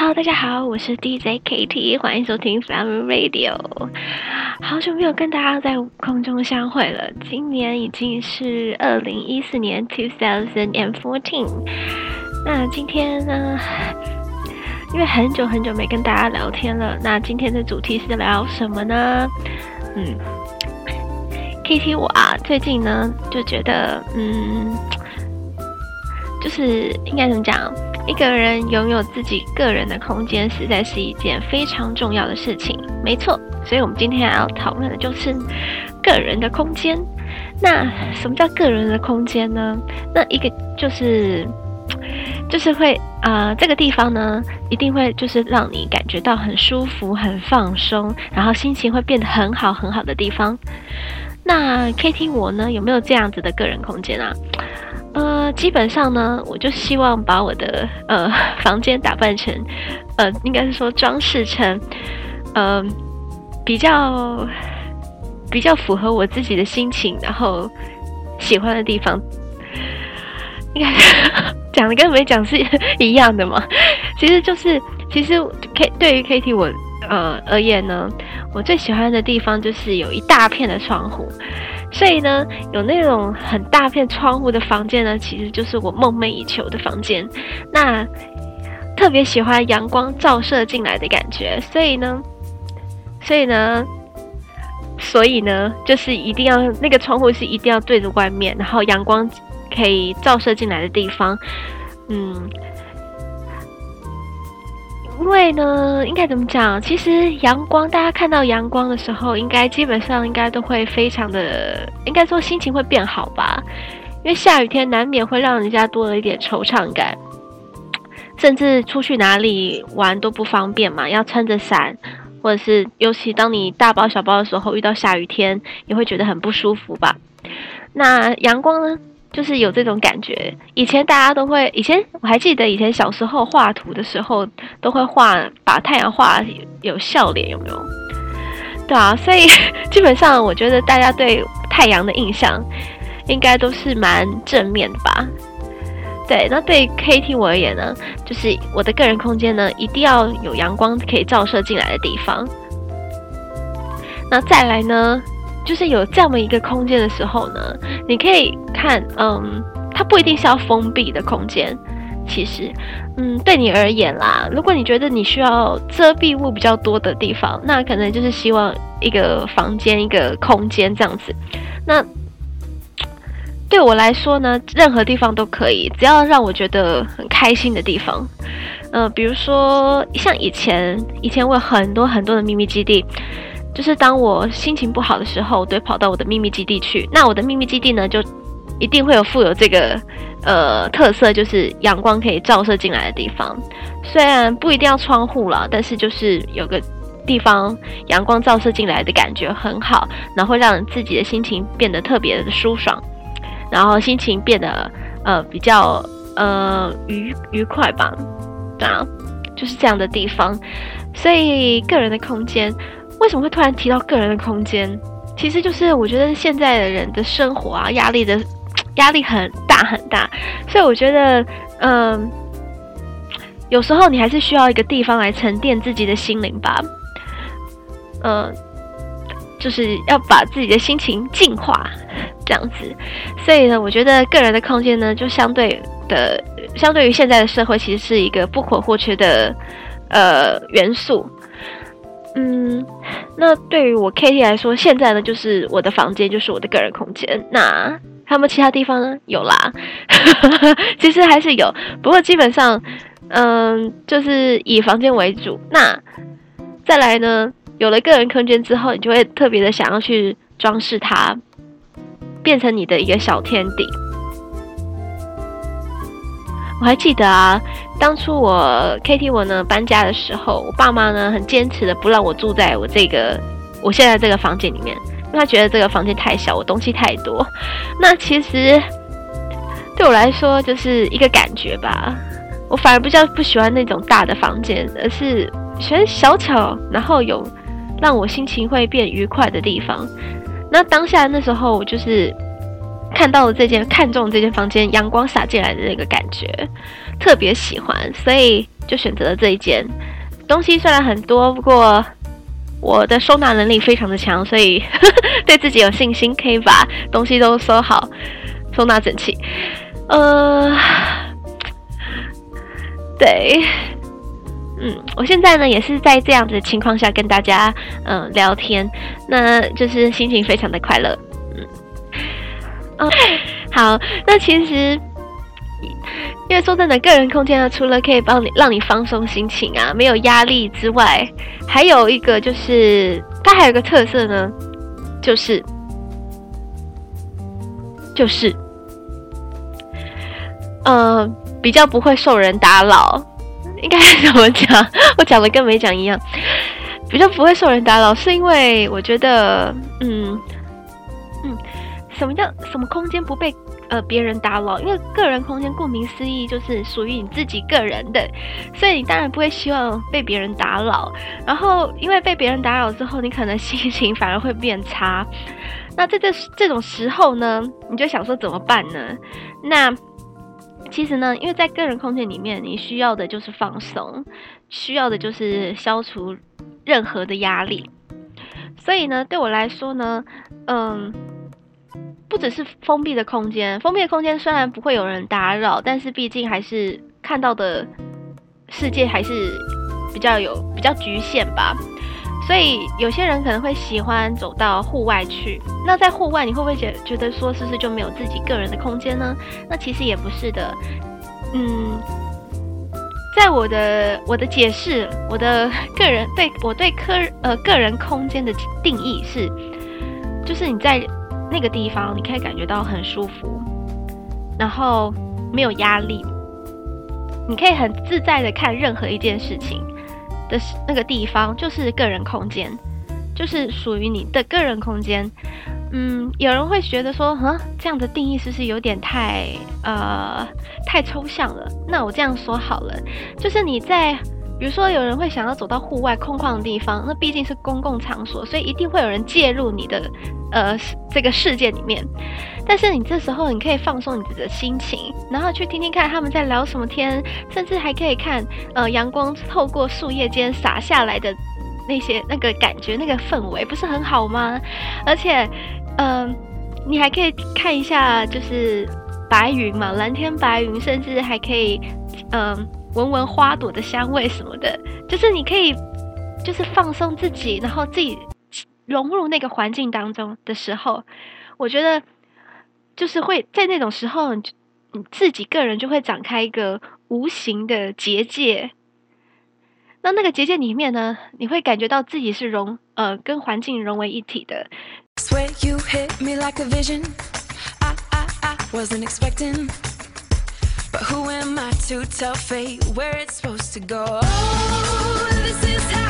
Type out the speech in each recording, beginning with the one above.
Hello，大家好，我是 DJ KT，欢迎收听 Flower Radio。好久没有跟大家在空中相会了，今年已经是二零一四年 two thousand and fourteen。那今天呢，因为很久很久没跟大家聊天了，那今天的主题是聊什么呢？嗯，KT 我啊，最近呢就觉得，嗯，就是应该怎么讲？一个人拥有自己个人的空间，实在是一件非常重要的事情。没错，所以我们今天要讨论的就是个人的空间。那什么叫个人的空间呢？那一个就是，就是会啊、这个地方呢，一定会就是让你感觉到很舒服、很放松，然后心情会变得很好、很好的地方。那 Kitty 我呢，有没有这样子的个人空间啊？呃，基本上呢，我就希望把我的呃房间打扮成，呃，应该是说装饰成，呃，比较比较符合我自己的心情，然后喜欢的地方，应该讲的跟没讲是一样的嘛。其实就是，其实 K 对于 KT 我呃而言呢，我最喜欢的地方就是有一大片的窗户。所以呢，有那种很大片窗户的房间呢，其实就是我梦寐以求的房间。那特别喜欢阳光照射进来的感觉，所以呢，所以呢，所以呢，就是一定要那个窗户是一定要对着外面，然后阳光可以照射进来的地方，嗯。因为呢，应该怎么讲？其实阳光，大家看到阳光的时候，应该基本上应该都会非常的，应该说心情会变好吧。因为下雨天难免会让人家多了一点惆怅感，甚至出去哪里玩都不方便嘛，要撑着伞，或者是尤其当你大包小包的时候，遇到下雨天也会觉得很不舒服吧。那阳光呢？就是有这种感觉。以前大家都会，以前我还记得，以前小时候画图的时候，都会画把太阳画有笑脸，有没有？对啊，所以基本上我觉得大家对太阳的印象应该都是蛮正面的吧。对，那对 KT 我而言呢，就是我的个人空间呢，一定要有阳光可以照射进来的地方。那再来呢？就是有这么一个空间的时候呢，你可以看，嗯，它不一定是要封闭的空间。其实，嗯，对你而言啦，如果你觉得你需要遮蔽物比较多的地方，那可能就是希望一个房间、一个空间这样子。那对我来说呢，任何地方都可以，只要让我觉得很开心的地方。嗯、比如说像以前，以前我有很多很多的秘密基地。就是当我心情不好的时候，我都会跑到我的秘密基地去。那我的秘密基地呢，就一定会有富有这个呃特色，就是阳光可以照射进来的地方。虽然不一定要窗户了，但是就是有个地方阳光照射进来的感觉很好，然后会让自己的心情变得特别的舒爽，然后心情变得呃比较呃愉愉快吧。啊，就是这样的地方。所以个人的空间。为什么会突然提到个人的空间？其实就是我觉得现在的人的生活啊，压力的 压力很大很大，所以我觉得，嗯，有时候你还是需要一个地方来沉淀自己的心灵吧，嗯，就是要把自己的心情净化，这样子。所以呢，我觉得个人的空间呢，就相对的，相对于现在的社会，其实是一个不可或缺的呃元素。嗯，那对于我 KT 来说，现在呢就是我的房间，就是我的个人空间。那还有没有其他地方呢？有啦，其实还是有，不过基本上，嗯，就是以房间为主。那再来呢，有了个人空间之后，你就会特别的想要去装饰它，变成你的一个小天地。我还记得啊。当初我 KT 我呢搬家的时候，我爸妈呢很坚持的不让我住在我这个我现在这个房间里面，因为他觉得这个房间太小，我东西太多。那其实对我来说就是一个感觉吧，我反而比较不喜欢那种大的房间，而是喜欢小巧，然后有让我心情会变愉快的地方。那当下那时候我就是。看到了这间，看中这间房间，阳光洒进来的那个感觉，特别喜欢，所以就选择了这一间。东西虽然很多，不过我的收纳能力非常的强，所以 对自己有信心，可以把东西都收好，收纳整齐。呃，对，嗯，我现在呢也是在这样子的情况下跟大家嗯、聊天，那就是心情非常的快乐。好，那其实。因为说真的，个人空间呢，除了可以帮你让你放松心情啊，没有压力之外，还有一个就是它还有个特色呢，就是就是，呃，比较不会受人打扰。应该怎么讲？我讲的跟没讲一样。比较不会受人打扰，是因为我觉得，嗯，什么叫什么空间不被？呃，别人打扰，因为个人空间顾名思义就是属于你自己个人的，所以你当然不会希望被别人打扰。然后，因为被别人打扰之后，你可能心情反而会变差。那在这这种时候呢，你就想说怎么办呢？那其实呢，因为在个人空间里面，你需要的就是放松，需要的就是消除任何的压力。所以呢，对我来说呢，嗯。不只是封闭的空间，封闭的空间虽然不会有人打扰，但是毕竟还是看到的世界还是比较有比较局限吧。所以有些人可能会喜欢走到户外去。那在户外，你会不会觉觉得说，是不是就没有自己个人的空间呢？那其实也不是的。嗯，在我的我的解释，我的个人对我对个呃个人空间的定义是，就是你在。那个地方你可以感觉到很舒服，然后没有压力，你可以很自在的看任何一件事情的那个地方，就是个人空间，就是属于你的个人空间。嗯，有人会觉得说，嗯，这样的定义是不是有点太呃太抽象了？那我这样说好了，就是你在。比如说，有人会想要走到户外空旷的地方，那毕竟是公共场所，所以一定会有人介入你的呃这个世界里面。但是你这时候，你可以放松你自己的心情，然后去听听看他们在聊什么天，甚至还可以看呃阳光透过树叶间洒下来的那些那个感觉，那个氛围不是很好吗？而且，嗯、你还可以看一下就是白云嘛，蓝天白云，甚至还可以嗯。闻闻花朵的香味什么的，就是你可以，就是放松自己，然后自己融入那个环境当中的时候，我觉得就是会在那种时候，你自己个人就会展开一个无形的结界。那那个结界里面呢，你会感觉到自己是融呃跟环境融为一体的。But who am I to tell fate where it's supposed to go? Oh, this is how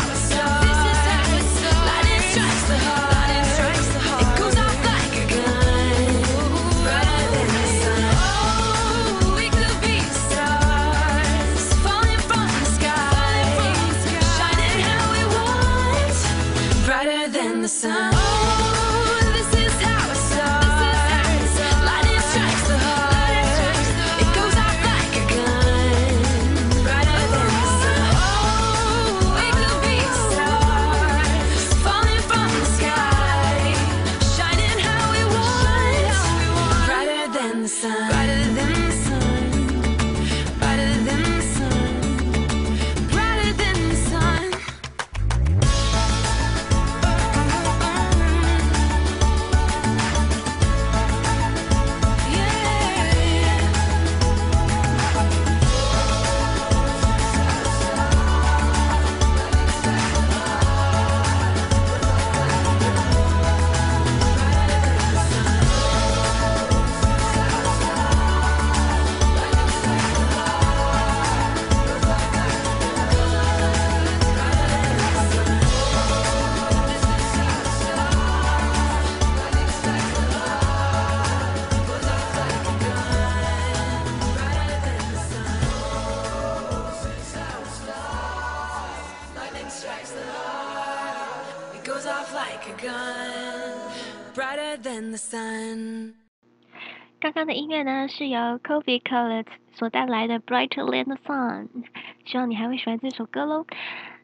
三刚刚的音乐呢是由 kobe collet 所带来的 brighter than the sun 希望你还会喜欢这首歌喽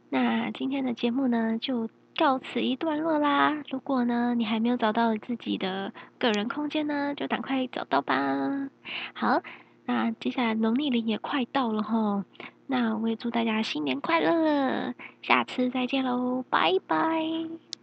那今天的节目呢就到此一段落啦。如果呢你还没有找到自己的个人空间呢就赶快找到吧。好那接下来农历的也快到了哈那我也祝大家新年快乐。下次再见喽拜拜。